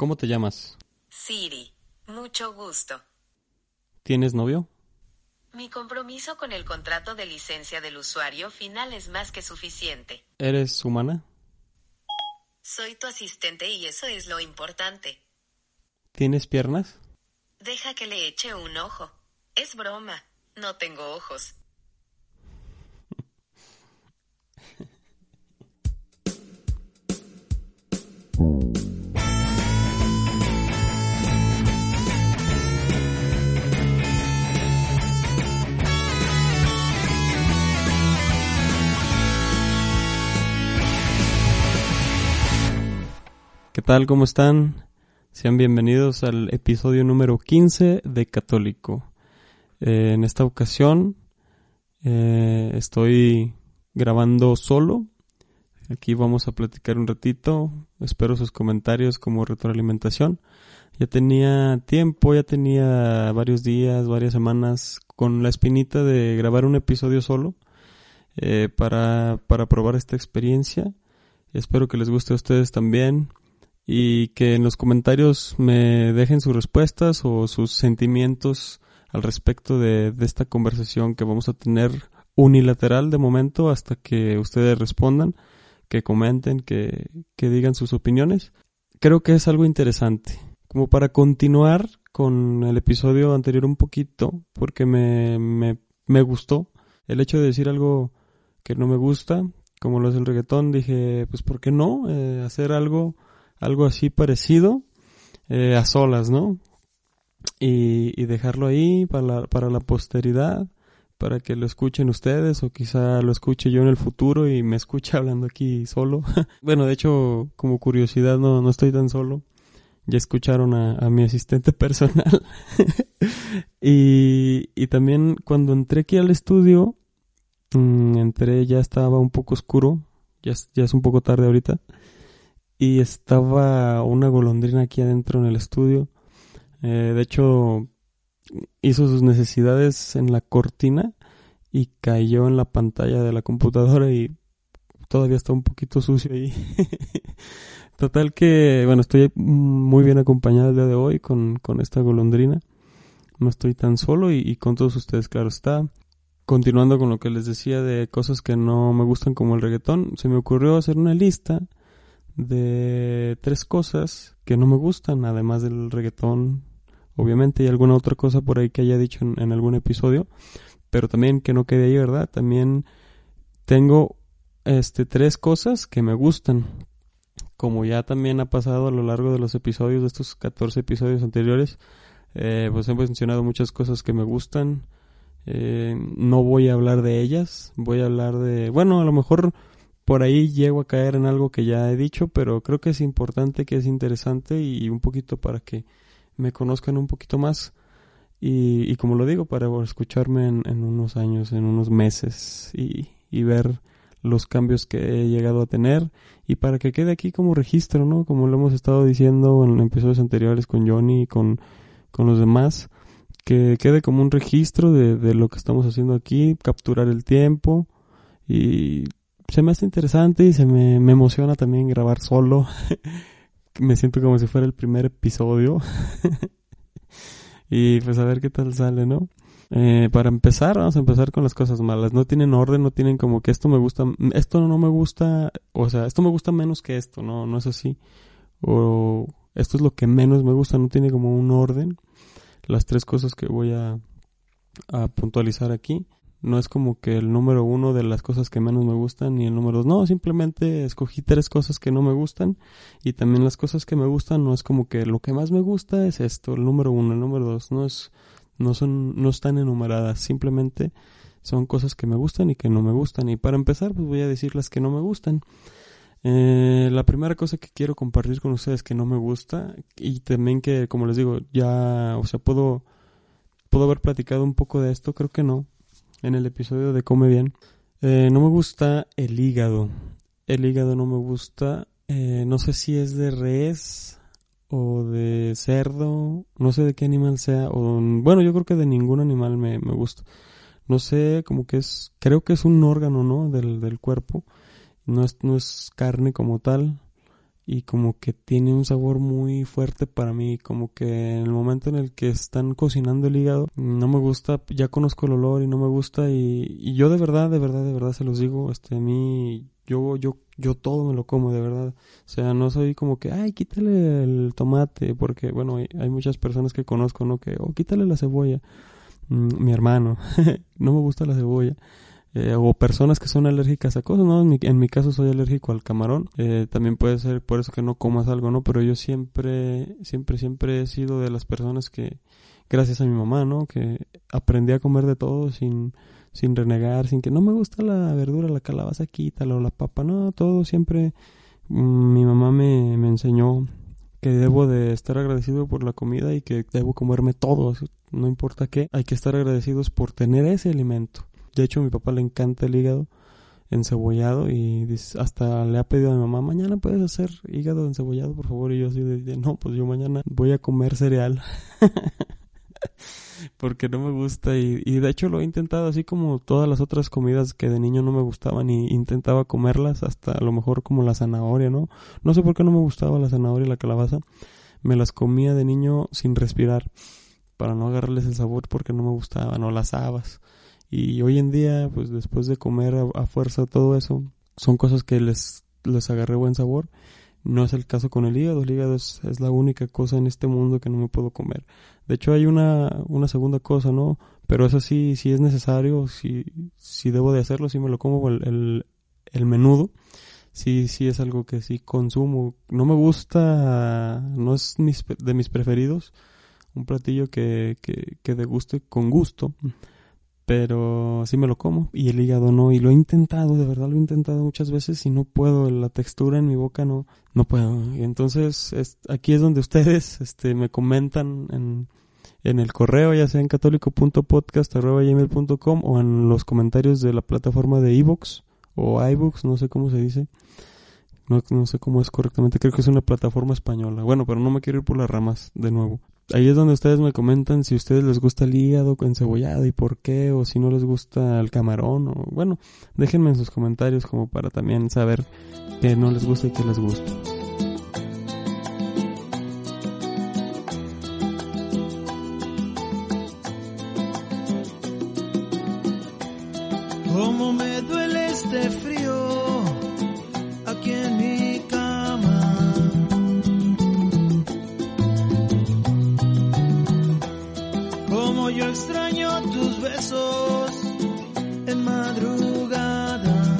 ¿Cómo te llamas? Siri, mucho gusto. ¿Tienes novio? Mi compromiso con el contrato de licencia del usuario final es más que suficiente. ¿Eres humana? Soy tu asistente y eso es lo importante. ¿Tienes piernas? Deja que le eche un ojo. Es broma. No tengo ojos. ¿Qué tal? ¿Cómo están? Sean bienvenidos al episodio número 15 de Católico. Eh, en esta ocasión eh, estoy grabando solo. Aquí vamos a platicar un ratito. Espero sus comentarios como retroalimentación. Ya tenía tiempo, ya tenía varios días, varias semanas con la espinita de grabar un episodio solo eh, para, para probar esta experiencia. Espero que les guste a ustedes también y que en los comentarios me dejen sus respuestas o sus sentimientos al respecto de, esta conversación que vamos a tener unilateral de momento hasta que ustedes respondan, que comenten, que, que digan sus opiniones. Creo que es algo interesante. Como para continuar con el episodio anterior un poquito, porque me, me, me gustó el hecho de decir algo que no me gusta, como lo es el reggaetón, dije, pues ¿por qué no? Eh, hacer algo algo así parecido eh, a solas, ¿no? Y, dejarlo ahí para la, para la posteridad, para que lo escuchen ustedes o quizá lo escuche yo en el futuro y me escuche hablando aquí solo. bueno, de hecho, como curiosidad, no, no estoy tan solo. Ya escucharon a, mi asistente personal. y, y también cuando entré aquí al estudio, mmm, entré, ya estaba un poco oscuro, ya, ya es un poco tarde ahorita y estaba una golondrina aquí adentro en el estudio. Eh, de hecho, hizo sus necesidades en la cortina y cayó en la pantalla de la computadora y todavía está un poquito sucio ahí. Total que, bueno, estoy muy bien acompañado el día de hoy con, con esta golondrina. No estoy tan solo y, y, con todos ustedes, claro está. Continuando con lo que les decía de cosas que no me gustan como el reggaetón, se me ocurrió hacer una lista de tres cosas que no me gustan, además del reggaetón, obviamente, y alguna otra cosa por ahí que haya dicho en, algún episodio, pero también que no quede ahí, ¿verdad? También tengo este tres cosas que me gustan. Como ya también ha pasado a lo largo de los episodios, de estos 14 episodios anteriores, eh, pues he mencionado muchas cosas que me gustan. Eh, no voy a hablar de ellas, voy a hablar de, bueno, a lo mejor por ahí llego a caer en algo que ya he dicho, pero creo que es importante, que es interesante y un poquito para que me conozcan un poquito más. Y, como lo digo, para escucharme en, unos años, en unos meses y, ver los cambios que he llegado a tener y para que quede aquí como registro, ¿no? Como lo hemos estado diciendo en episodios anteriores con Johnny y con, con los demás, que quede como un registro de, de lo que estamos haciendo aquí, capturar el tiempo y se me hace interesante y se me, emociona también grabar solo. me siento como si fuera el primer episodio. y pues a ver qué tal sale, ¿no? Eh, para empezar, vamos a empezar con las cosas malas. No tienen orden, no tienen como que esto me gusta, esto no me gusta, o sea, esto me gusta menos que esto, no, no es así. O esto es lo que menos me gusta, no tiene como un orden. Las tres cosas que voy a, a puntualizar aquí no es como que el número uno de las cosas que menos me gustan y el número dos. No, simplemente escogí tres cosas que no me gustan y también las cosas que me gustan no es como que lo que más me gusta es esto, el número uno, el número dos. No es, no son, no están enumeradas. Simplemente son cosas que me gustan y que no me gustan. Y para empezar, pues voy a decir las que no me gustan. Eh, la primera cosa que quiero compartir con ustedes que no me gusta y también que, como les digo, ya, o sea, puedo, puedo haber platicado un poco de esto, creo que no, en el episodio de Come Bien. Eh, no me gusta el hígado. El hígado no me gusta. Eh, no sé si es de res o de cerdo, no sé de qué animal sea, o bueno, yo creo que de ningún animal me, me gusta. No sé, como que es, creo que es un órgano, ¿no? Del, del cuerpo. No es, no es carne como tal. Y como que tiene un sabor muy fuerte para mí. Como que en el momento en el que están cocinando el hígado, no me gusta, ya conozco el olor y no me gusta. Y, y yo de verdad, de verdad, de verdad se los digo, este, a mí, yo, yo, yo todo me lo como, de verdad. O sea, no soy como que, ay, quítale el tomate, porque, bueno, hay, hay muchas personas que conozco, ¿no? Que, oh, quítale la cebolla. Mm, mi hermano, no me gusta la cebolla. Eh, o personas que son alérgicas a cosas, ¿no? En mi, en mi caso soy alérgico al camarón. Eh, también puede ser por eso que no comas algo, ¿no? Pero yo siempre, siempre, siempre he sido de las personas que, gracias a mi mamá, ¿no? Que aprendí a comer de todo sin, sin renegar, sin que no me gusta la verdura, la calabaza, quítala o la papa, no, todo siempre mm, mi mamá me, me enseñó que debo de estar agradecido por la comida y que debo comerme todo, no importa qué, hay que estar agradecidos por tener ese alimento. De hecho, a mi papá le encanta el hígado encebollado y hasta le ha pedido a mi mamá, mañana puedes hacer hígado encebollado, por favor. Y yo así de, no, pues yo mañana voy a comer cereal. Porque no me gusta y, y, de hecho lo he intentado así como todas las otras comidas que de niño no me gustaban y intentaba comerlas hasta a lo mejor como la zanahoria, ¿no? No sé por qué no me gustaba la zanahoria y la calabaza. Me las comía de niño sin respirar para no agarrarles el sabor porque no me gustaban o las habas. Y hoy en día, pues después de comer a, fuerza todo eso, son cosas que les, les agarré buen sabor. No es el caso con el hígado. El hígado es, la única cosa en este mundo que no me puedo comer. De hecho, hay una, una segunda cosa, ¿no? Pero eso sí, si es necesario, si, si debo de hacerlo, si me lo como el, el, el menudo. Sí, sí es algo que sí consumo. No me gusta, no es mis, de mis preferidos. Un platillo que, que, que deguste con gusto pero sí me lo como y el hígado no y lo he intentado de verdad lo he intentado muchas veces y no puedo la textura en mi boca no no puedo. Y entonces es, aquí es donde ustedes este me comentan en, en el correo ya sea en católico.podcast@gmail.com o en los comentarios de la plataforma de iBooks o iBooks no sé cómo se dice no, no sé cómo es correctamente. Creo que es una plataforma española. Bueno pero no me quiero ir por las ramas de nuevo. Ahí es donde ustedes me comentan si a ustedes les gusta el hígado encebollado y por qué, o si no les gusta el camarón, o bueno, déjenme en sus comentarios como para también saber qué no les gusta y qué les gusta. Yo extraño tus besos en madrugada.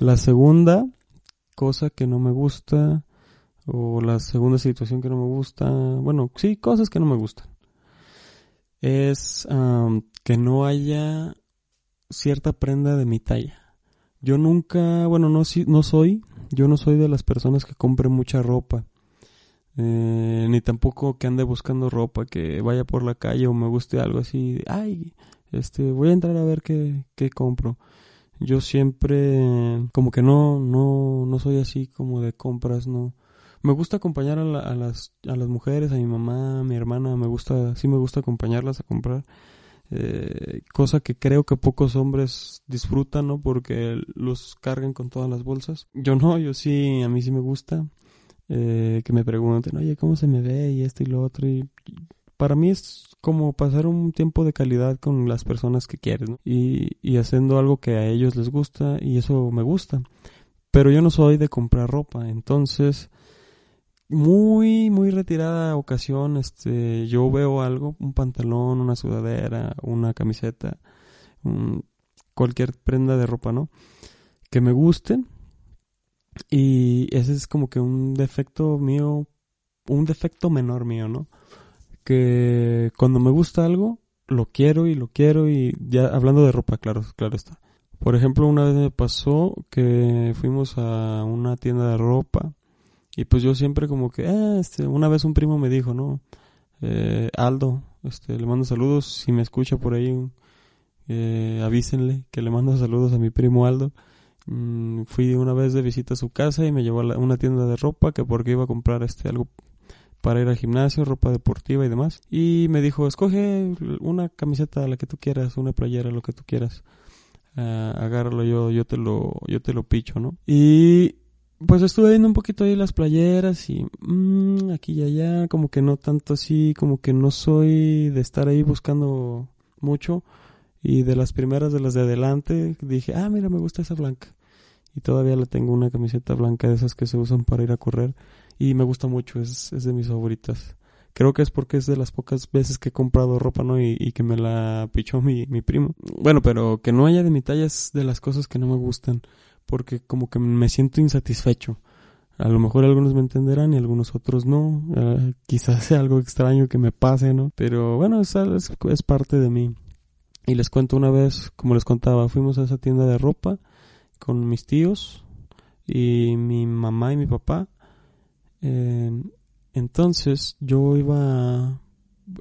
La segunda cosa que no me gusta, o la segunda situación que no me gusta, bueno, sí, cosas que no me gustan, es que no haya cierta prenda de mi talla. Yo nunca, bueno, no, no soy, yo no soy de las personas que compre mucha ropa. Eh, ni tampoco que ande buscando ropa, que vaya por la calle o me guste algo así, ay, este, voy a entrar a ver qué, qué compro. Yo siempre, como que no, no, no soy así como de compras, no. Me gusta acompañar a, la, las, a las mujeres, a mi mamá, a mi hermana, me gusta, sí me gusta acompañarlas a comprar. Eh, cosa que creo que pocos hombres disfrutan, ¿no? Porque los cargan con todas las bolsas. Yo no, yo sí, a mí sí me gusta eh, que me pregunten, oye, ¿cómo se me ve? Y esto y lo otro. Y para mí es como pasar un tiempo de calidad con las personas que quieres. Y, y haciendo algo que a ellos les gusta y eso me gusta. Pero yo no soy de comprar ropa, entonces muy, muy retirada ocasión, este, yo veo algo, un pantalón, una sudadera, una camiseta, cualquier prenda de ropa, ¿no? Que me guste. Y ese es como que un defecto mío, un defecto menor mío, ¿no? Que cuando me gusta algo, lo quiero y lo quiero y ya hablando de ropa, claro, claro está. Por ejemplo, una vez me pasó que fuimos a una tienda de ropa y pues yo siempre como que, ah, este, una vez un primo me dijo, ¿no? Eh, Aldo, este, le mando saludos, si me escucha por ahí, eh, avísenle que le mando saludos a mi primo Aldo. Mm, fui una vez de visita a su casa y me llevó a una tienda de ropa que porque iba a comprar este algo para ir al gimnasio, ropa deportiva y demás. Y me dijo, escoge una camiseta, la que tú quieras, una playera, lo que tú quieras. Uh, agárralo, yo, yo te lo, yo te lo picho, ¿no? Y pues estuve viendo un poquito ahí las playeras y mmm, aquí y allá, como que no tanto así, como que no soy de estar ahí buscando mucho. Y de las primeras de las de adelante dije, ah, mira, me gusta esa blanca. Y todavía la tengo una camiseta blanca de esas que se usan para ir a correr. Y me gusta mucho, es, es de mis favoritas. Creo que es porque es de las pocas veces que he comprado ropa, ¿no? Y, que me la pichó mi, mi primo. Bueno, pero que no haya de mi talla de las cosas que no me gustan. Porque como que me siento insatisfecho. A lo mejor algunos me entenderán y algunos otros no. Uh, quizás sea algo extraño que me pase, ¿no? Pero bueno, es, es, es parte de mí. Y les cuento una vez, como les contaba, fuimos a esa tienda de ropa con mis tíos y mi mamá y mi papá. Eh, entonces yo iba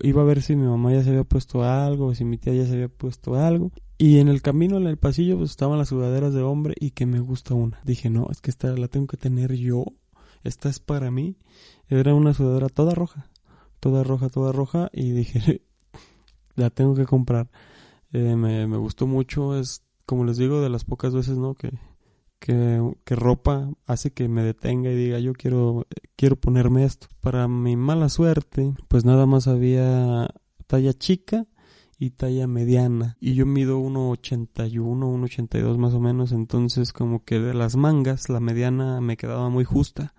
iba a ver si mi mamá ya se había puesto algo si mi tía ya se había puesto algo. Y en el camino en el pasillo pues estaban las sudaderas de hombre y que me gusta una. Dije no es que esta la tengo que tener yo. Esta es para mí era una sudadera toda roja toda roja toda roja. Y dije la tengo que comprar eh, me, me gustó mucho es como les digo de las pocas veces no que que, que, ropa hace que me detenga y diga yo quiero quiero ponerme esto. Para mi mala suerte, pues nada más había talla chica y talla mediana y yo mido 1.81, 1.82 más o menos, entonces como que de las mangas la mediana me quedaba muy justa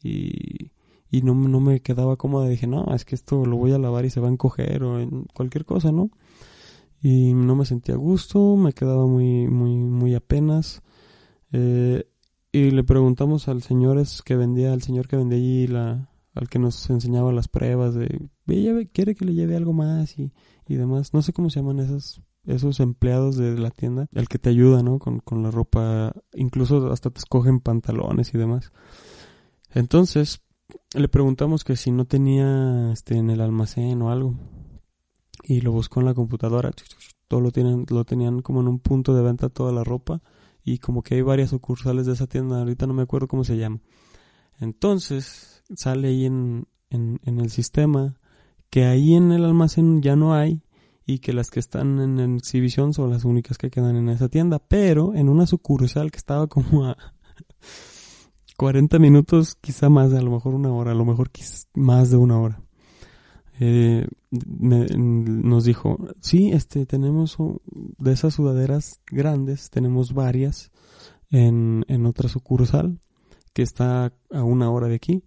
y, y no, no me quedaba cómoda, dije no, es que esto lo voy a lavar y se va a encoger o en cualquier cosa, ¿no? Y no me sentía a gusto, me quedaba muy, muy, muy apenas eh, y le preguntamos al señor que vendía, al señor que vendía allí, la, al que nos enseñaba las pruebas de, quiere que le lleve algo más y, y demás. No sé cómo se llaman esos, esos empleados de la tienda, el que te ayuda, ¿no? Con, con la ropa, incluso hasta te escogen pantalones y demás. Entonces, le preguntamos que si no tenía este en el almacén o algo. Y lo buscó en la computadora. Todo lo tienen, lo tenían como en un punto de venta toda la ropa y como que hay varias sucursales de esa tienda, ahorita no me acuerdo cómo se llama. Entonces sale ahí en, en, en, el sistema que ahí en el almacén ya no hay y que las que están en exhibición son las únicas que quedan en esa tienda, pero en una sucursal que estaba como a 40 minutos, quizá más, a lo mejor una hora, a lo mejor más de una hora. Eh, me, nos dijo, sí, este, tenemos de esas sudaderas grandes, tenemos varias en, en otra sucursal que está a una hora de aquí.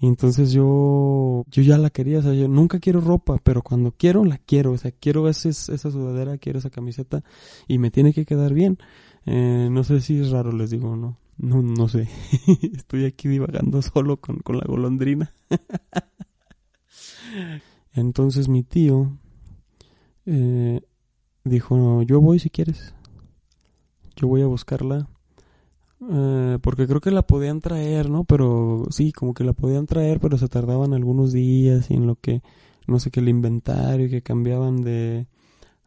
Y entonces yo, yo ya la quería, o sea, yo nunca quiero ropa, pero cuando quiero, la quiero, o sea, quiero ese, esa sudadera, quiero esa camiseta y me tiene que quedar bien. Eh, no sé si es raro, les digo, no, no, no sé. Estoy aquí divagando solo con, con la golondrina. Entonces mi tío eh, dijo, yo voy si quieres. Yo voy a buscarla. Eh, porque creo que la podían traer, ¿no? Pero sí, como que la podían traer, pero se tardaban algunos días y en lo que, no sé qué, el inventario, que cambiaban de,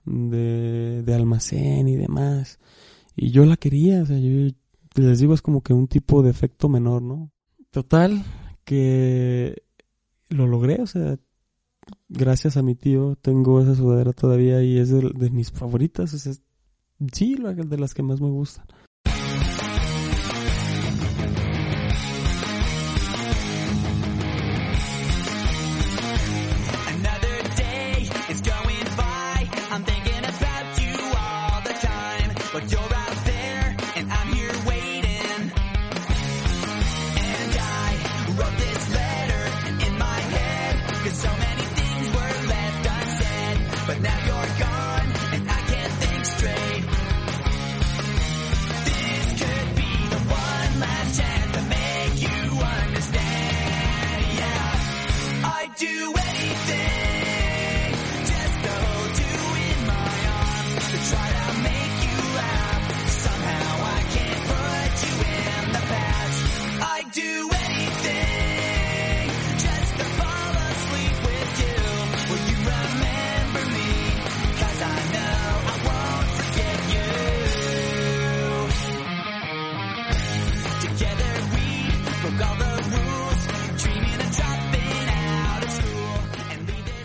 de, de almacén y demás. Y yo la quería, o sea, yo les digo, es como que un tipo de efecto menor, ¿no? Total, que lo logré, o sea, gracias a mi tío tengo esa sudadera todavía y es de, de mis favoritas. Es, sí, de las que más me gustan.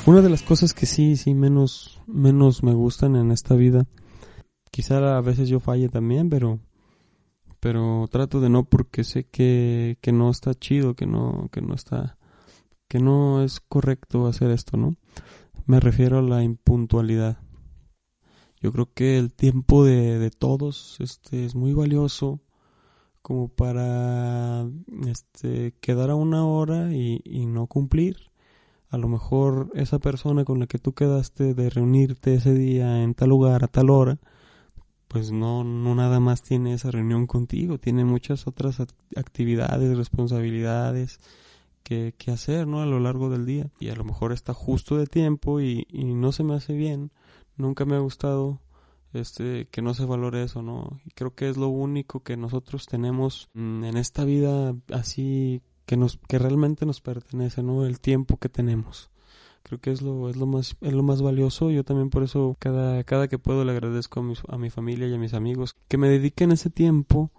Una de las cosas que sí, sí, menos, menos me gustan en esta vida, quizá a veces yo falle también, pero, pero trato de no porque sé que, que no está chido, que no, que no está, que no es correcto hacer esto, ¿no? Me refiero a la impuntualidad. Yo creo que el tiempo de, de todos este, es muy valioso como para este, quedar a una hora y, y no cumplir. A lo mejor esa persona con la que tú quedaste de reunirte ese día en tal lugar a tal hora, pues no, no nada más tiene esa reunión contigo, tiene muchas otras act- actividades, responsabilidades que, que hacer, ¿no? A lo largo del día. Y a lo mejor está justo de tiempo y, y no se me hace bien. Nunca me ha gustado este que no se valore eso, ¿no? Y creo que es lo único que nosotros tenemos mm, en esta vida así que nos que realmente nos pertenece, ¿no? El tiempo que tenemos. Creo que es lo es lo más es lo más valioso. Yo también por eso cada cada que puedo le agradezco a mi, a mi familia y a mis amigos que me dediquen ese tiempo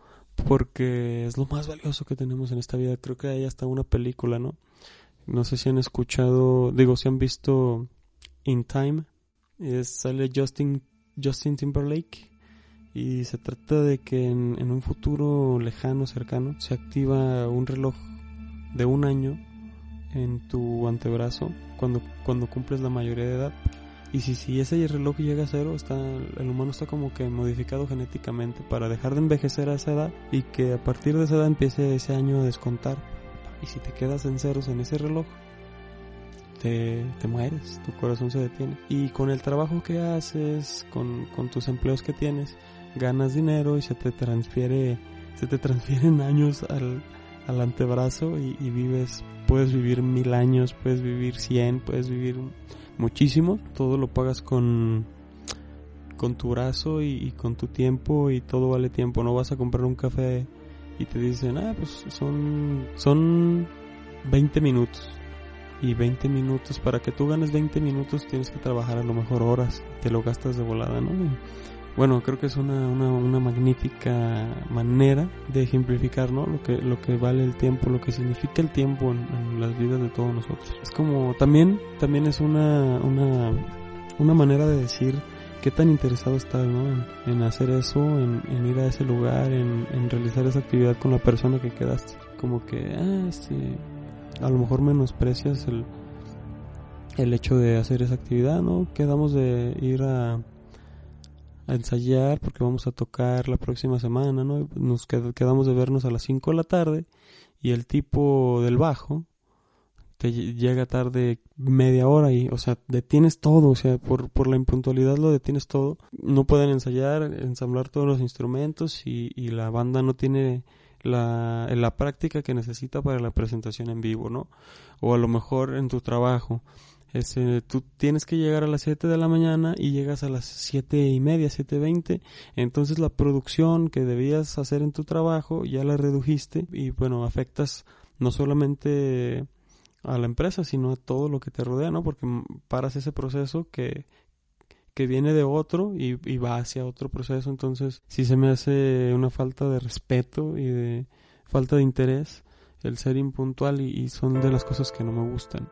porque es lo más valioso que tenemos en esta vida. Creo que hay hasta una película, ¿no? No sé si han escuchado, digo, si han visto In Time. Es, sale Justin Justin Timberlake y se trata de que en, en un futuro lejano, cercano, se activa un reloj de un año en tu antebrazo cuando, cuando cumples la mayoría de edad. Y si, si ese reloj llega a cero, está, el humano está como que modificado genéticamente para dejar de envejecer a esa edad y que a partir de esa edad empiece ese año a descontar. Y si te quedas en ceros en ese reloj, te, te mueres, tu corazón se detiene. Y con el trabajo que haces, con, con tus empleos que tienes, ganas dinero y se te transfiere, se te transfieren años al, al antebrazo y, vives, puedes vivir mil años, puedes vivir cien, puedes vivir muchísimo, todo lo pagas con con tu brazo y, y con tu tiempo y todo vale tiempo, no vas a comprar un café y te dicen, ah, pues son, son 20 minutos. Y 20 minutos, para que tú ganes 20 minutos tienes que trabajar a lo mejor horas, te lo gastas de volada, ¿no? Bueno, creo que es una, una, magnífica manera de ejemplificar, ¿no? Lo que, lo que vale el tiempo, lo que significa el tiempo en, las vidas de todos nosotros. Es como, también, también es una, una, una manera de decir qué tan interesado estás, ¿no? En, hacer eso, en, ir a ese lugar, en, en, realizar esa actividad con la persona que quedaste. Como que, ah, a lo mejor menosprecias el, el hecho de hacer esa actividad, ¿no? Quedamos de ir a, a ensayar porque vamos a tocar la próxima semana, ¿no? Nos qued, quedamos de vernos a las 5 de la tarde y el tipo del bajo te llega tarde media hora y, o sea, detienes todo, o sea, por, por la impuntualidad lo detienes todo. No pueden ensayar, ensamblar todos los instrumentos y, y la banda no tiene la, la práctica que necesita para la presentación en vivo, ¿no? O a lo mejor en tu trabajo. Este, tú tienes que llegar a las 7 de la mañana y llegas a las siete y media, 7.20, entonces la producción que debías hacer en tu trabajo ya la redujiste y bueno, afectas no solamente a la empresa, sino a todo lo que te rodea, ¿no? Porque paras ese proceso que, que viene de otro y, va hacia otro proceso. Entonces, sí se me hace una falta de respeto y de falta de interés el ser impuntual y son de las cosas que no me gustan.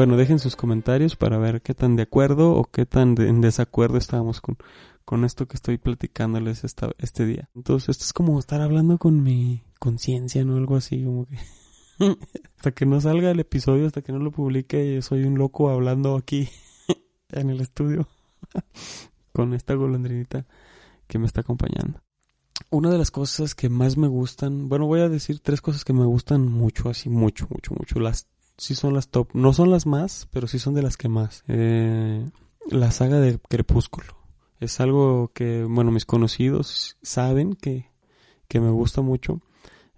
Bueno, dejen sus comentarios para ver qué tan de acuerdo o qué tan de, en desacuerdo estábamos con, con esto que estoy platicándoles esta, este día. Entonces, esto es como estar hablando con mi conciencia, ¿no? Algo así, como que... hasta que no salga el episodio, hasta que no lo publique, soy un loco hablando aquí en el estudio con esta golondrinita que me está acompañando. una de las cosas que más me gustan, bueno, voy a decir tres cosas que me gustan mucho, así mucho, mucho, mucho. Las sí son las top, no son las más, pero sí son de las que más. Eh, la saga de Crepúsculo. Es algo que, bueno, mis conocidos saben que, que me gusta mucho.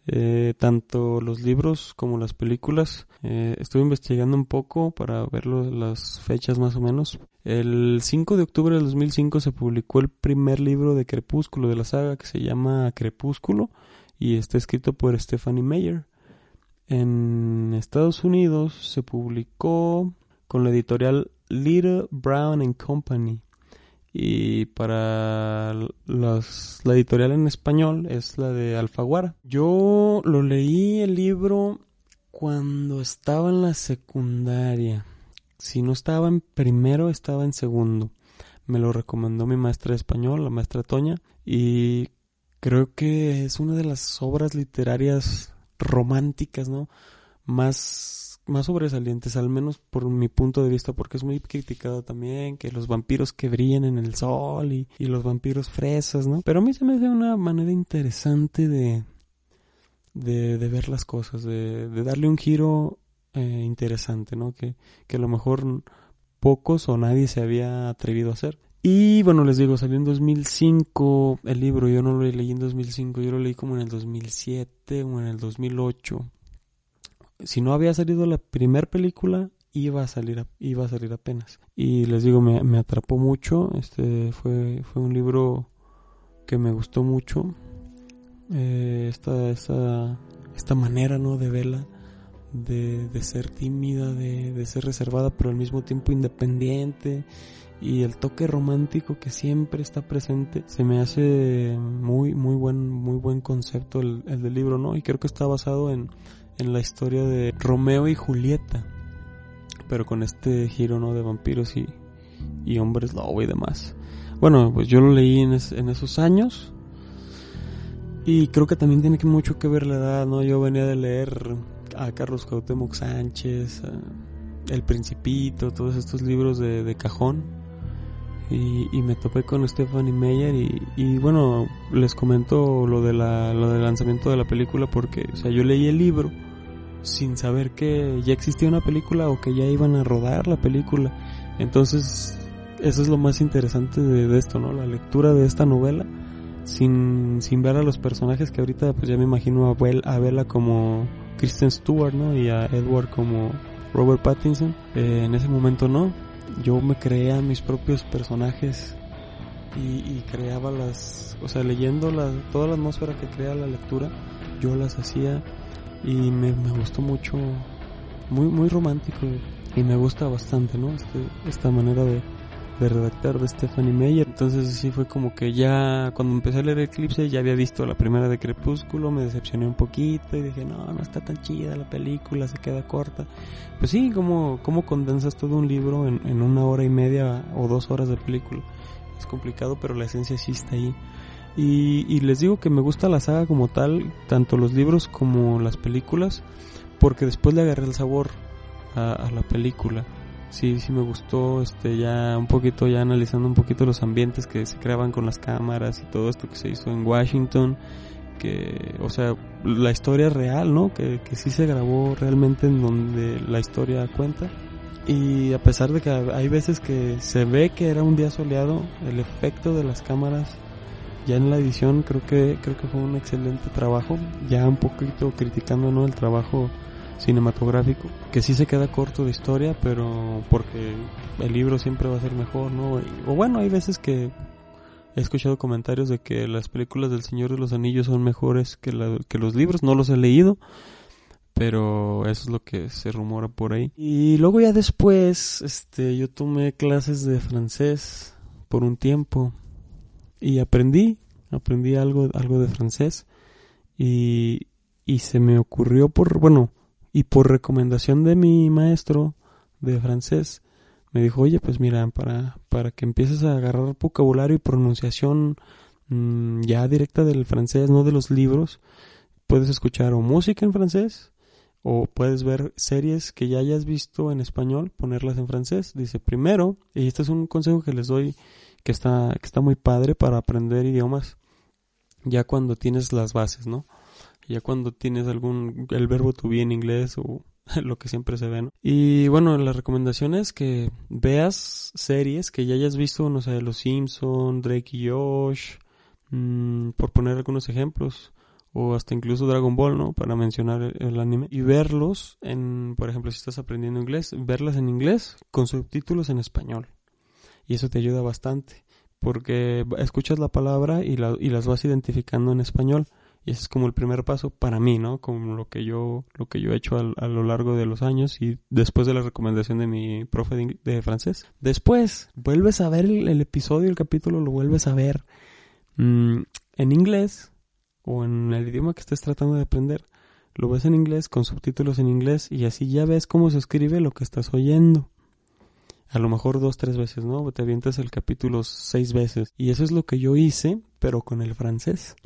Eh, tanto los libros como las películas. Eh, estuve investigando un poco para ver las fechas más o menos. El 5 de octubre del 2005 se publicó el primer libro de Crepúsculo de la saga que se llama Crepúsculo y está escrito por Stephanie Meyer. En Estados Unidos se publicó con la editorial Little Brown and Company. Y para la editorial en español es la de Alfaguara. Yo lo leí el libro cuando estaba en la secundaria. Si no estaba en primero, estaba en segundo. Me lo recomendó mi maestra de español, la maestra Toña. Y creo que es una de las obras literarias románticas, ¿no? Más, más sobresalientes, al menos por mi punto de vista, porque es muy criticado también, que los vampiros que brillan en el sol y, y los vampiros fresas, ¿no? Pero a mí se me hace una manera interesante de, de, de ver las cosas, de, de darle un giro eh, interesante, ¿no? Que, que a lo mejor pocos o nadie se había atrevido a hacer. Y bueno, les digo, salió en 2005 el libro, yo no lo leí en 2005, yo lo leí como en el 2007 o en el 2008. Si no había salido la primera película, iba a salir iba a salir apenas. Y les digo, me, me atrapó mucho, este fue fue un libro que me gustó mucho. Eh, esta, esta, esta manera, ¿no? De verla, de, de ser tímida, de, de ser reservada, pero al mismo tiempo independiente. Y el toque romántico que siempre está presente, se me hace muy, muy buen, muy buen concepto el, el del libro, ¿no? Y creo que está basado en, en la historia de Romeo y Julieta, pero con este giro, ¿no? De vampiros y, y hombres lobo y demás. Bueno, pues yo lo leí en, en esos años. Y creo que también tiene que mucho que ver la edad, ¿no? Yo venía de leer a Carlos Cuauhtémoc Sánchez, El Principito, todos estos libros de, de cajón. Y, y me topé con Stephanie Meyer y, y bueno, les comento lo, de la, lo del lanzamiento de la película porque, o sea, yo leí el libro sin saber que ya existía una película o que ya iban a rodar la película. Entonces, eso es lo más interesante de, esto, ¿no? La lectura de esta novela sin, sin ver a los personajes que ahorita pues ya me imagino a, Bel- a Bella como Kristen Stewart, ¿no? Y a Edward como Robert Pattinson. Eh, en ese momento no. Yo me creé a mis propios personajes y, y creaba las, o sea, leyendo la, toda la atmósfera que crea la lectura, yo las hacía y me, me gustó mucho, muy, muy romántico y me gusta bastante, ¿no? Este, esta manera de, de redactar de Stephanie Meyer. Entonces sí fue como que ya cuando empecé a leer Eclipse ya había visto la primera de Crepúsculo, me decepcioné un poquito y dije, no, no está tan chida la película, se queda corta. Pues sí, como cómo condensas todo un libro en, en una hora y media o dos horas de película. Es complicado, pero la esencia sí está ahí. Y, les digo que me gusta la saga como tal, tanto los libros como las películas, porque después le agarré el sabor a la película sí, sí me gustó, este, ya un poquito, ya analizando un poquito los ambientes que se creaban con las cámaras y todo esto que se hizo en Washington, que, o sea, la historia real, ¿no? Que, que sí se grabó realmente en donde la historia cuenta. Y a pesar de que hay veces que se ve que era un día soleado, el efecto de las cámaras ya en la edición creo que creo que fue un excelente trabajo, ya un poquito criticando ¿no? el trabajo cinematográfico, que sí se queda corto de historia, pero porque el libro siempre va a ser mejor, ¿no? O bueno, hay veces que he escuchado comentarios de que las películas del Señor de los Anillos son mejores que, la- que los libros, no los he leído, pero eso es lo que se rumora por ahí. Y luego ya después, este, yo tomé clases de francés por un tiempo y aprendí, aprendí algo, algo de francés y, y se me ocurrió por, bueno, y por recomendación de mi maestro de francés, me dijo, oye, pues mira, para, para que empieces a agarrar vocabulario y pronunciación mm, ya directa del francés, no de los libros, puedes escuchar o música en francés o puedes ver series que ya hayas visto en español, ponerlas en francés. Dice, primero, y este es un consejo que les doy que está, que está muy padre para aprender idiomas. ya cuando tienes las bases, ¿no? Ya cuando tienes algún, el verbo to be en inglés o lo que siempre se ve, ¿no? Y bueno, la recomendación es que veas series que ya hayas visto, no sé, Los Simpson, Drake y Josh, mm, por poner algunos ejemplos, o hasta incluso Dragon Ball, ¿no? Para mencionar el, el anime, y verlos en, por ejemplo, si estás aprendiendo inglés, verlas en inglés con subtítulos en español. Y eso te ayuda bastante, porque escuchas la palabra y, la, y las vas identificando en español. Y ese es como el primer paso para mí, ¿no? Como lo que yo, lo que yo he hecho a, lo largo de los años y después de la recomendación de mi profe de, francés. Después, vuelves a ver el, el episodio, el capítulo, lo vuelves a ver mm, en inglés o en el idioma que estés tratando de aprender. Lo ves en inglés con subtítulos en inglés y así ya ves cómo se escribe lo que estás oyendo. A lo mejor dos, tres veces, ¿no? Te avientas el capítulo seis veces. Y eso es lo que yo hice, pero con el francés.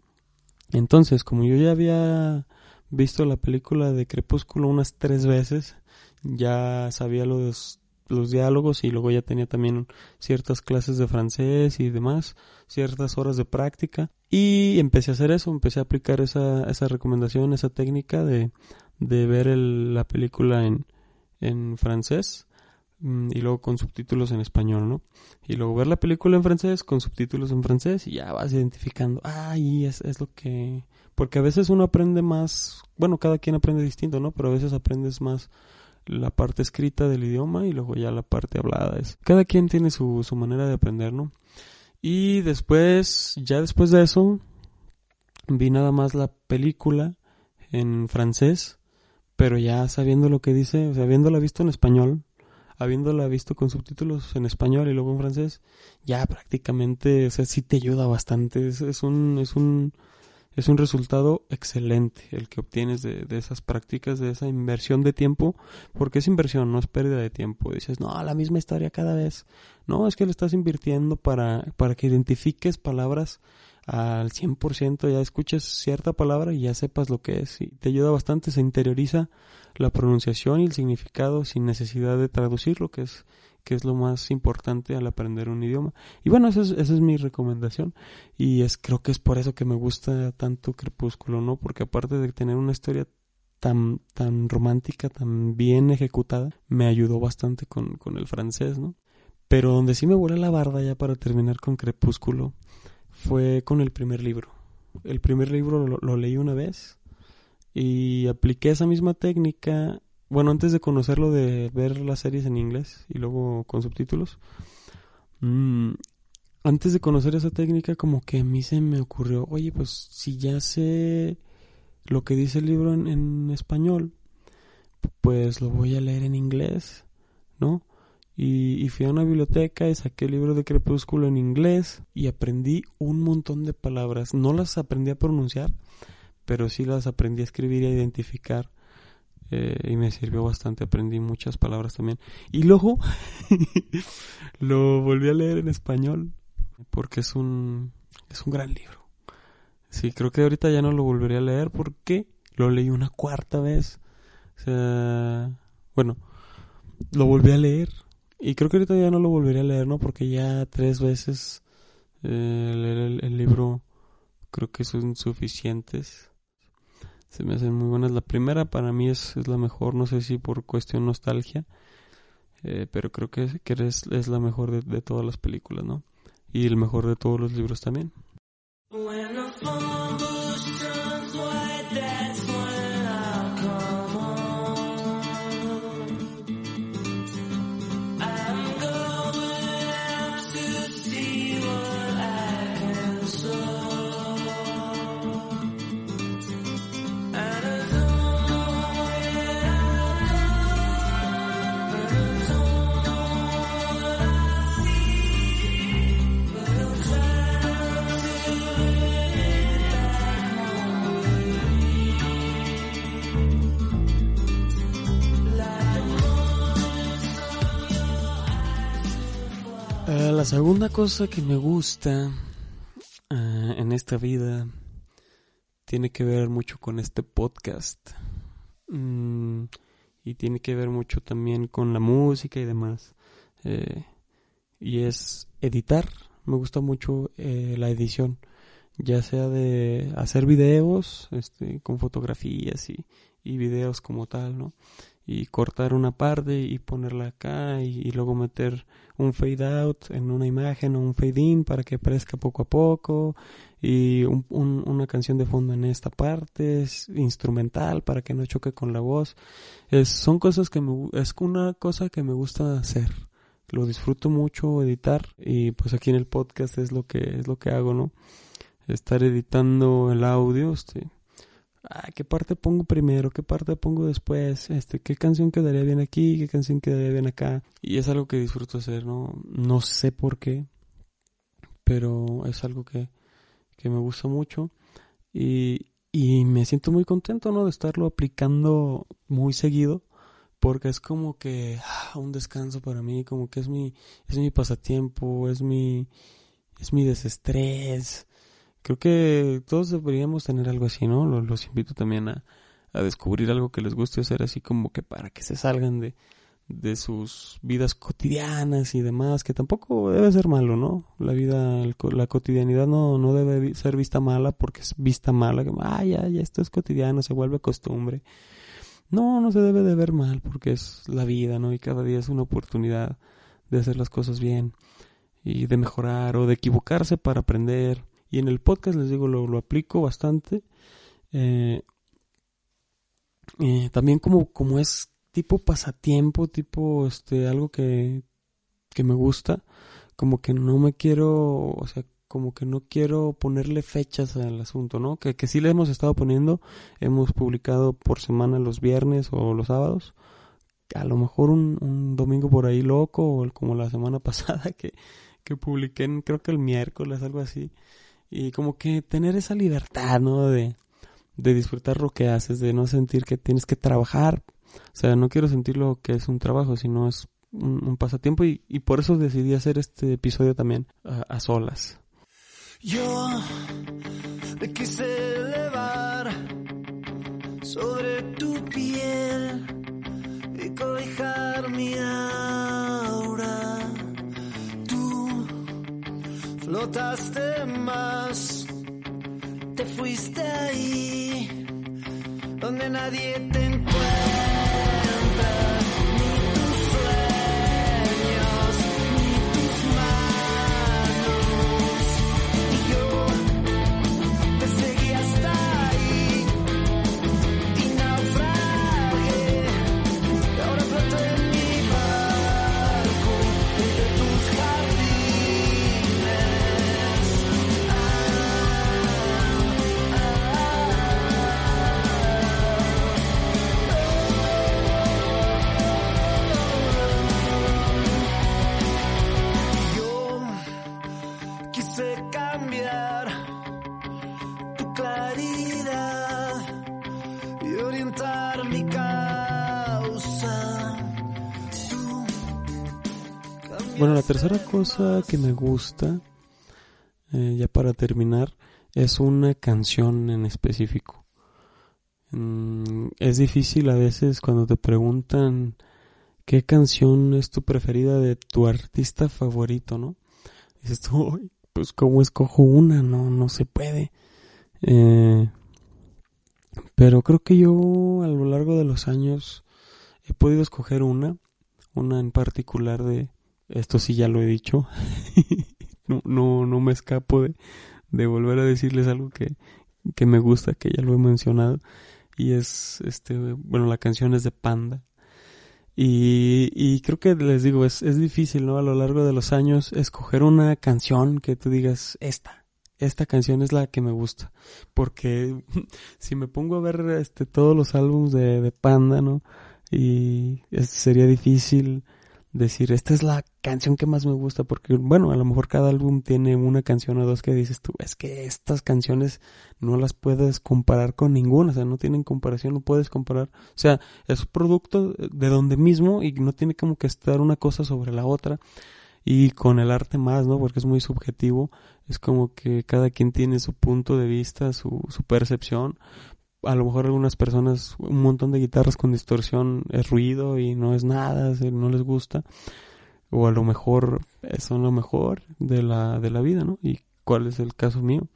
Entonces, como yo ya había visto la película de Crepúsculo unas tres veces, ya sabía los, los diálogos y luego ya tenía también ciertas clases de francés y demás, ciertas horas de práctica. Y empecé a hacer eso, empecé a aplicar esa, esa recomendación, esa técnica de, de ver el- la película en, en francés y luego con subtítulos en español, ¿no? Y luego ver la película en francés con subtítulos en francés y ya vas identificando, ah, y es, es lo que... Porque a veces uno aprende más, bueno, cada quien aprende distinto, ¿no? Pero a veces aprendes más la parte escrita del idioma y luego ya la parte hablada. Es, cada quien tiene su, su manera de aprender, ¿no? Y después, ya después de eso, vi nada más la película en francés, pero ya sabiendo lo que dice, o sea, habiéndola visto en español, habiéndola visto con subtítulos en español y luego en francés, ya prácticamente, o sea, sí te ayuda bastante. Es, un, es un, es un resultado excelente el que obtienes de, de esas prácticas, de esa inversión de tiempo, porque es inversión, no es pérdida de tiempo. Dices, no, la misma historia cada vez. No, es que le estás invirtiendo para, para que identifiques palabras al 100%, ya escuches cierta palabra y ya sepas lo que es. Y te ayuda bastante, se interioriza la pronunciación y el significado sin necesidad de traducirlo, que es, que es lo más importante al aprender un idioma. Y bueno, esa es, esa es mi recomendación. Y es, creo que es por eso que me gusta tanto Crepúsculo, ¿no? Porque aparte de tener una historia tan, tan romántica, tan bien ejecutada, me ayudó bastante con, con el francés, ¿no? Pero donde sí me vuela la barda ya para terminar con Crepúsculo fue con el primer libro. El primer libro lo, lo leí una vez y apliqué esa misma técnica, bueno, antes de conocerlo de ver las series en inglés y luego con subtítulos. mm, antes de conocer esa técnica como que a mí se me ocurrió, oye, pues si ya sé lo que dice el libro en, en español, pues lo voy a leer en inglés, ¿no? Y, y fui a una biblioteca y saqué el libro de Crepúsculo en inglés y aprendí un montón de palabras. No las aprendí a pronunciar, pero sí las aprendí a escribir y a identificar. eh, y me sirvió bastante, aprendí muchas palabras también. Y luego lo volví a leer en español porque es un, es un gran libro. Sí, creo que ahorita ya no lo volveré a leer porque lo leí una cuarta vez. O sea, bueno, lo volví a leer y creo que ahorita ya no lo volveré a leer, ¿no? Porque ya tres veces eh, leer el, libro creo que son suficientes. Se me hacen muy buenas. La primera para mí es, es la mejor, no sé si por cuestión nostalgia, eh, pero creo que, que es, es la mejor de, de todas las películas, ¿no? Y el mejor de todos los libros también. When la segunda cosa que me gusta eh, en esta vida tiene que ver mucho con este podcast. Mm, y tiene que ver mucho también con la música y demás. Eh, y es editar. Me gusta mucho eh, la edición. ya sea de hacer videos este, con fotografías y, y videos como tal, ¿no? Y cortar una parte y ponerla acá y, y luego meter un fade out en una imagen o un fade in para que aparezca poco a poco y un- un- una canción de fondo en esta parte es instrumental para que no choque con la voz. Es, son cosas que me es una cosa que me gusta hacer. Lo disfruto mucho editar y pues aquí en el podcast es lo que es lo que hago no estar editando el audio este ah, qué parte pongo primero, qué parte pongo después, este, qué canción quedaría bien aquí, qué canción quedaría bien acá. Y es algo que disfruto hacer, ¿no? No sé por qué, pero es algo que, que me gusta mucho. Y, y me siento muy contento, ¿no? De estarlo aplicando muy seguido. Porque es como que ah, un descanso para mí, como que es mi, es mi pasatiempo, es mi, es mi desestrés. Creo que todos deberíamos tener algo así, ¿no? Los, invito también a, a descubrir algo que les guste hacer así como que para que se salgan de, de sus vidas cotidianas y demás, que tampoco debe ser malo, ¿no? La vida, el la cotidianidad no, no debe ser vista mala porque es vista mala, que, ah, ya, ya, esto es cotidiano, se vuelve costumbre. No, no se debe de ver mal porque es la vida, ¿no? Y cada día es una oportunidad de hacer las cosas bien y de mejorar o de equivocarse para aprender. Y en el podcast, les digo, lo, aplico bastante. Eh, eh, también como, como es tipo pasatiempo, tipo este algo que, que me gusta, como que no me quiero, o sea, como que no quiero ponerle fechas al asunto, ¿no? Que, que sí le hemos estado poniendo, hemos publicado por semana los viernes o los sábados, a lo mejor un, domingo por ahí loco, o como la semana pasada que, que publiqué, creo que el miércoles, algo así, y como que tener esa libertad, ¿no? De, de disfrutar lo que haces, de no sentir que tienes que trabajar. O sea, no quiero sentir lo que es un trabajo, sino es un, pasatiempo y, y por eso decidí hacer este episodio también a, solas. Yo me quise elevar sobre tu piel y cobijar mi aura. Flotaste más, te fuiste ahí donde nadie te encuentra. Tercera cosa que me gusta, eh, ya para terminar, es una canción en específico. Mm, es difícil a veces cuando te preguntan qué canción es tu preferida de tu artista favorito, ¿no? Dices tú, "Ay, pues cómo escojo una, no, no se puede. Eh, pero creo que yo a lo largo de los años he podido escoger una, una en particular de, esto sí ya lo he dicho, no, no, no me escapo de, de volver a decirles algo que, que me gusta, que ya lo he mencionado, y es, este, bueno, la canción es de Panda. Y, y creo que les digo, es, es difícil, ¿no? A lo largo de los años, escoger una canción que tú digas, esta, esta canción es la que me gusta. Porque si me pongo a ver este, todos los álbumes de, de Panda, ¿no? Y sería difícil decir, esta es la canción que más me gusta, porque bueno, a lo mejor cada álbum tiene una canción o dos que dices tú, es que estas canciones no las puedes comparar con ninguna, o sea, no tienen comparación, no puedes comparar, o sea, es producto de donde mismo y no tiene como que estar una cosa sobre la otra y con el arte más, ¿no? Porque es muy subjetivo, es como que cada quien tiene su punto de vista, su, su percepción, a lo mejor algunas personas un montón de guitarras con distorsión es ruido y no es nada, no les gusta. O a lo mejor son lo mejor de la, de la vida, ¿no? Y cuál es el caso mío.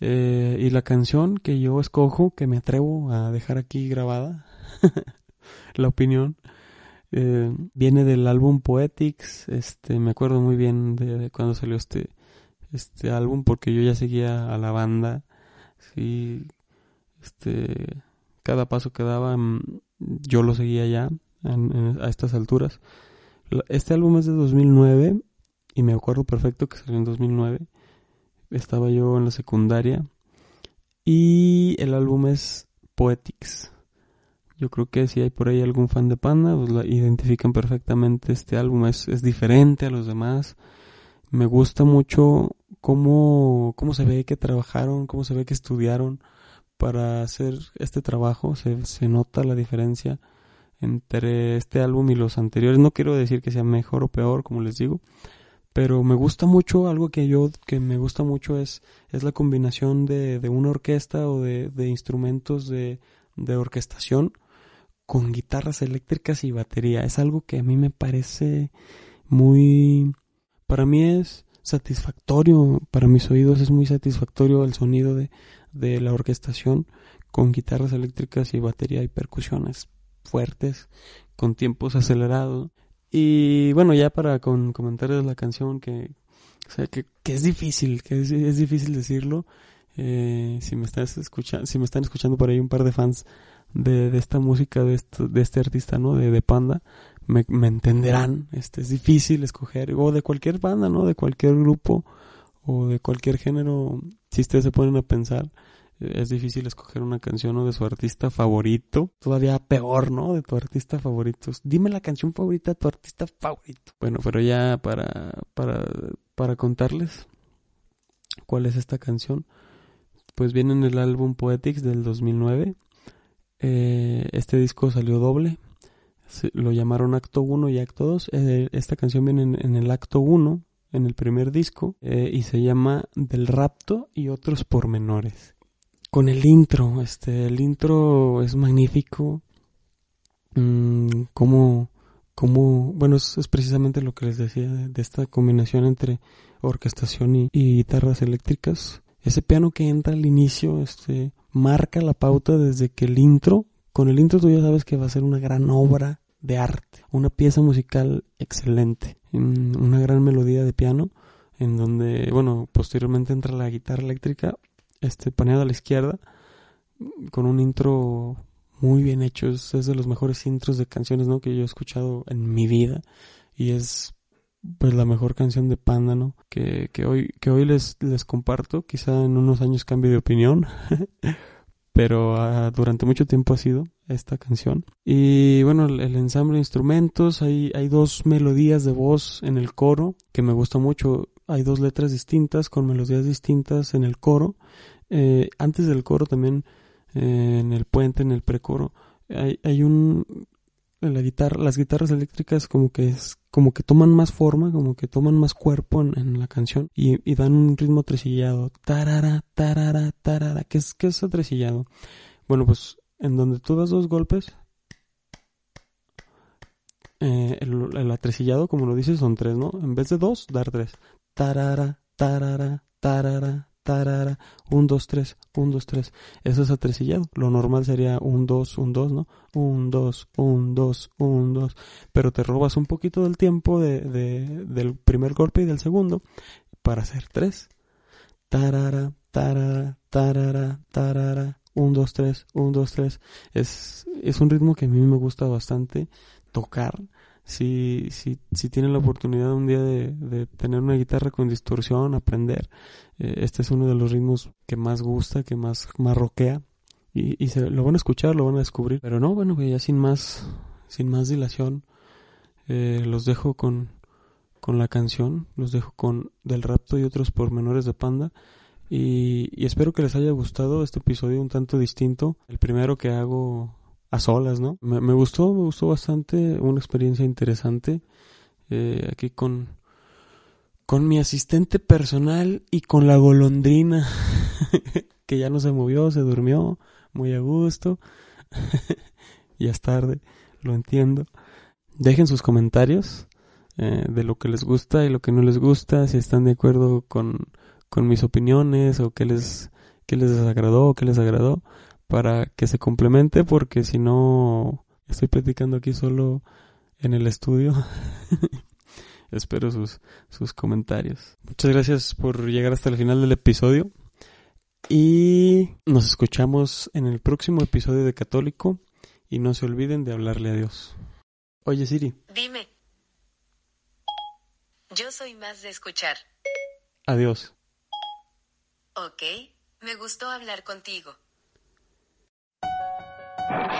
Eh, y la canción que yo escojo, que me atrevo a dejar aquí grabada, la opinión, eh, viene del álbum Poetics. Este, me acuerdo muy bien de, de cuando salió este, este álbum porque yo ya seguía a la banda. Sí, este, cada paso que daba, mm, yo lo seguía ya a estas alturas. Este álbum es de 2009 y me acuerdo perfecto que salió en 2009. Estaba yo en la secundaria y el álbum es Poetics. Yo creo que si hay por ahí algún fan de Panda, pues identifican perfectamente este álbum. Es, es diferente a los demás. Me gusta mucho cómo, cómo se ve que trabajaron, cómo se ve que estudiaron para hacer este trabajo. Se, se nota la diferencia entre este álbum y los anteriores. No quiero decir que sea mejor o peor, como les digo, pero me gusta mucho, algo que yo, que me gusta mucho es, es la combinación de, de una orquesta o de, de instrumentos de, de orquestación con guitarras eléctricas y batería. Es algo que a mí me parece muy, para mí es satisfactorio, para mis oídos es muy satisfactorio el sonido de, de la orquestación con guitarras eléctricas y batería y percusiones fuertes, con tiempos acelerados. Y bueno, ya para con comentarles la canción que, o sea, que, que es difícil, que es, difícil decirlo. Eh, si me estás escuchando, si me están escuchando por ahí un par de fans de, de esta música de este artista, ¿no? De, de Panda, me, me entenderán. Este es difícil escoger, o de cualquier banda, ¿no? De cualquier grupo o de cualquier género. Si ustedes se ponen a pensar, eh, es difícil escoger una canción o de su artista favorito. Todavía peor, ¿no? De tu artista favorito. Dime la canción favorita de tu artista favorito. Bueno, pero ya para, para, para contarles cuál es esta canción, pues viene en el álbum Poetics del 2009. Eh, este disco salió doble. Lo llamaron Acto 1 y Acto 2. Eh, esta canción viene en, en el Acto 1, en el primer disco, eh, y se llama Del Rapto y otros pormenores. Con el intro, este, el intro es magnífico. Mm, como, como, bueno, es, es precisamente lo que les decía de, esta combinación entre orquestación y, y guitarras eléctricas. Ese piano que entra al inicio, este, marca la pauta desde que el intro, con el intro tú ya sabes que va a ser una gran obra de arte, una pieza musical excelente, una gran melodía de piano, en donde, bueno, posteriormente entra la guitarra eléctrica, este, paneada a la izquierda, con un intro muy bien hecho, es, es de los mejores intros de canciones, ¿no? Que yo he escuchado en mi vida, y es pues la mejor canción de Panda, ¿no? Que, que hoy, que hoy les, les comparto, quizá en unos años cambie de opinión, pero ah, durante mucho tiempo ha sido esta canción. Y bueno, el, ensamble de instrumentos, hay, hay dos melodías de voz en el coro que me gusta mucho. Hay dos letras distintas con melodías distintas en el coro. Eh, antes del coro también, eh, en el puente, en el precoro, hay, hay un la guitarra, las guitarras eléctricas como que es, como que toman más forma, como que toman más cuerpo en, la canción y, y dan un ritmo tresillado, tarara, tarara, tarara, ¿qué es, qué es tresillado? Bueno, pues en donde tú das dos golpes, eh, el, el atresillado, como lo dices, son tres, ¿no? En vez de dos, dar tres. Tarara, tarara, tarara, tarara, un, dos, tres, un, dos, tres. Eso es atresillado. Lo normal sería un, dos, un, dos, ¿no? Un, dos, un, dos, un, dos. Pero te robas un poquito del tiempo de, de- del primer golpe y del segundo para hacer tres. Tarara, tarara, tarara, tarara. Un, dos, tres, un, dos, tres. Es, es un ritmo que a mí me gusta bastante tocar. Si, si, si tienen la oportunidad un día de, de tener una guitarra con distorsión, aprender, eh, este es uno de los ritmos que más gusta, que más, más rockea. Y, y se, lo van a escuchar, lo van a descubrir. Pero no, bueno, ya sin más, sin más dilación, eh, los dejo con, con la canción, los dejo con Del Rapto y otros pormenores de Panda. Y, y espero que les haya gustado este episodio un tanto distinto. El primero que hago a solas, ¿no? Me, gustó, me gustó bastante, una experiencia interesante. eh, aquí con, con mi asistente personal y con la golondrina, que ya no se movió, se durmió, muy a gusto. ya es tarde, lo entiendo. Dejen sus comentarios eh, de lo que les gusta y lo que no les gusta, si están de acuerdo con, con mis opiniones o qué les, qué les desagradó o qué les agradó para que se complemente porque si no estoy platicando aquí solo en el estudio. Espero sus, sus comentarios. Muchas gracias por llegar hasta el final del episodio. Y nos escuchamos en el próximo episodio de Católico. Y no se olviden de hablarle a Dios. Oye Siri, Dime. Yo soy más de escuchar. adiós. Ok, me gustó hablar contigo. Thank you.